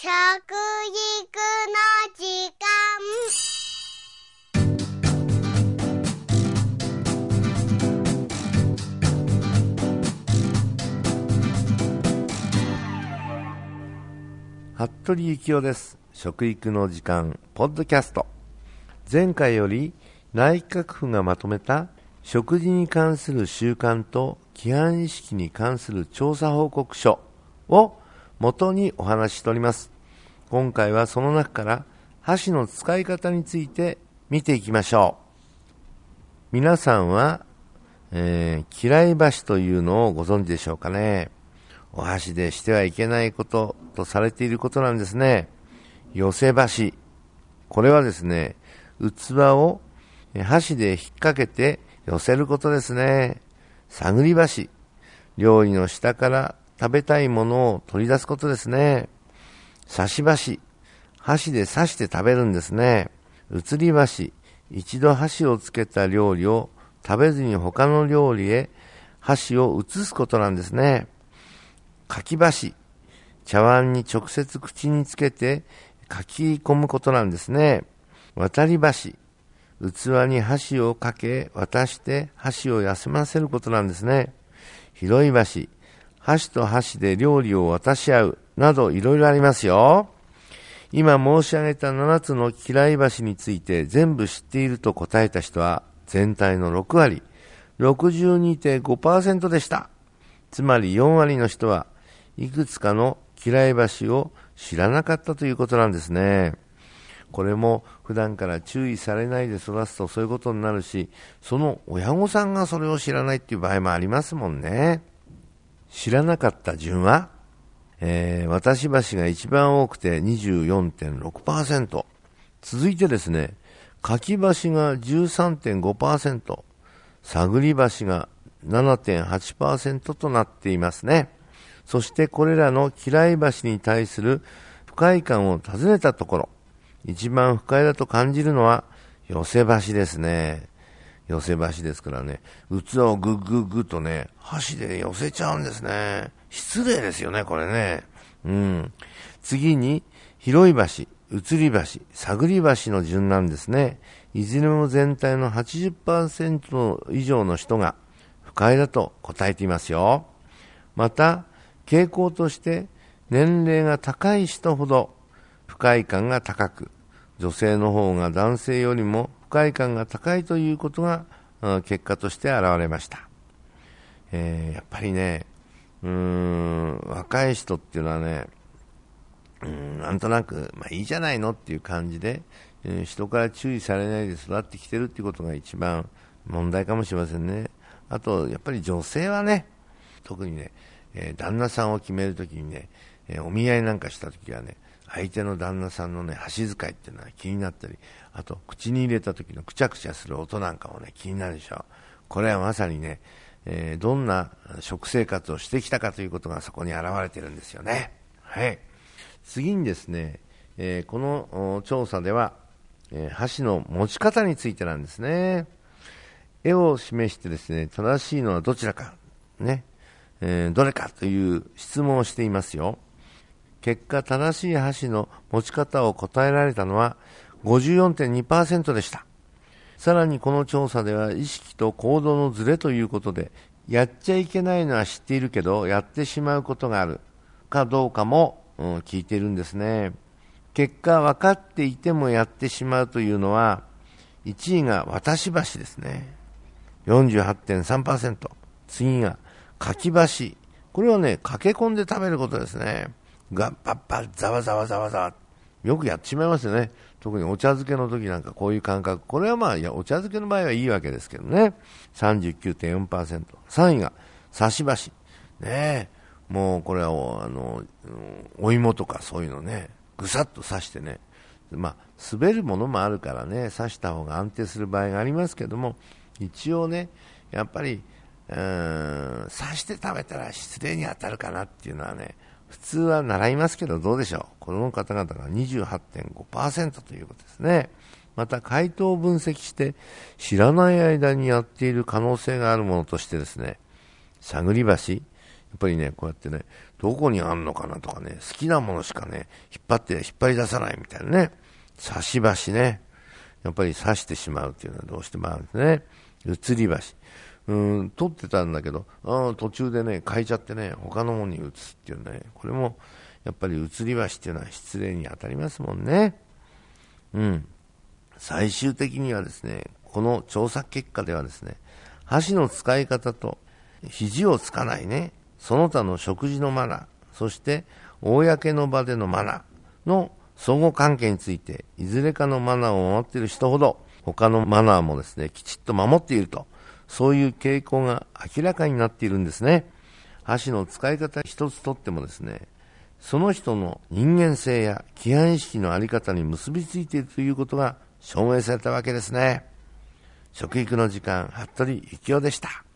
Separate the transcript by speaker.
Speaker 1: 食育の時間。
Speaker 2: 服部幸男です。食育の時間ポッドキャスト。前回より内閣府がまとめた食事に関する習慣と規範意識に関する調査報告書を元にお話ししております今回はその中から箸の使い方について見ていきましょう皆さんは、えー、嫌い箸というのをご存知でしょうかねお箸でしてはいけないこととされていることなんですね。寄せ箸。これはですね、器を箸で引っ掛けて寄せることですね。探り箸。料理の下から食べたいものを取り出すことですね。刺し箸。箸で刺して食べるんですね。移り箸。一度箸をつけた料理を食べずに他の料理へ箸を移すことなんですね。かき箸。茶碗に直接口につけてかき込むことなんですね。渡り箸。器に箸をかけ、渡して箸を休ませることなんですね。広い箸。箸と箸で料理を渡し合う。などいろいろありますよ。今申し上げた7つの嫌い箸について全部知っていると答えた人は全体の6割、62.5%でした。つまり4割の人はいくつかの嫌い橋を知らなかったということなんですね。これも普段から注意されないで育つとそういうことになるし、その親御さんがそれを知らないっていう場合もありますもんね。知らなかった順は、えー、渡し橋が一番多くて24.6%。続いてですね、かき橋が13.5%、探り橋が7.8%となっていますね。そしてこれらの嫌い橋に対する不快感を尋ねたところ、一番不快だと感じるのは寄せ橋ですね。寄せ橋ですからね、器をぐぐぐっとね、箸で寄せちゃうんですね。失礼ですよね、これね。うん。次に、広い橋、移り橋、探り橋の順なんですね。いずれも全体の80%以上の人が不快だと答えていますよ。また、傾向として年齢が高い人ほど不快感が高く、女性の方が男性よりも不快感が高いということが結果として現れました。えー、やっぱりね、うーん、若い人っていうのはね、うん、なんとなく、まあいいじゃないのっていう感じで、えー、人から注意されないで育ってきてるっていうことが一番問題かもしれませんね。あと、やっぱり女性はね、特にね、えー、旦那さんを決めるときにね、え、お見合いなんかしたときはね、相手の旦那さんのね、箸使いっていうのは気になったり、あと、口に入れた時のくちゃくちゃする音なんかもね、気になるでしょ。これはまさにね、えー、どんな食生活をしてきたかということがそこに現れてるんですよね。はい。次にですね、えー、この調査では、えー、箸の持ち方についてなんですね。絵を示してですね、正しいのはどちらか、ね、え、どれかという質問をしていますよ。結果、正しい箸の持ち方を答えられたのは54.2%でした。さらにこの調査では意識と行動のズレということで、やっちゃいけないのは知っているけど、やってしまうことがあるかどうかも、うん、聞いてるんですね。結果、分かっていてもやってしまうというのは、1位が私橋ですね。48.3%。次がかき箸。これはね、駆け込んで食べることですね。が、パッパッ、ざわざわざわざわ。よくやってしまいますよね。特にお茶漬けの時なんかこういう感覚。これはまあ、いや、お茶漬けの場合はいいわけですけどね。39.4%。3位が、刺し箸。ね。もうこれはあの、お芋とかそういうのね、ぐさっと刺してね。まあ、滑るものもあるからね、刺した方が安定する場合がありますけども、一応ね、やっぱり、うん、刺して食べたら失礼に当たるかなっていうのはね、普通は習いますけどどうでしょう？この方々が28.5%ということですね。また回答を分析して知らない間にやっている可能性があるものとしてですね、探り橋、やっぱりね、こうやってね、どこにあんのかなとかね、好きなものしかね、引っ張って引っ張り出さないみたいなね、差し箸ね、やっぱり刺してしまうっていうのはどうしてもあるんですね。移り箸。うん、取ってたんだけど、あ途中でね、変えちゃってね、他のものに移すっていうね、これも、やっぱり移り箸っていうのは失礼に当たりますもんね。うん。最終的にはですね、この調査結果ではですね、箸の使い方と肘をつかないね、その他の食事のマナー、そして公の場でのマナーの相互関係について、いずれかのマナーを守っている人ほど、他のマナーもですね、きちっと守っていると、そういう傾向が明らかになっているんですね。箸の使い方一つとってもですね、その人の人間性や規範意識のあり方に結びついているということが証明されたわけですね。食育の時間、服部幸雄でした。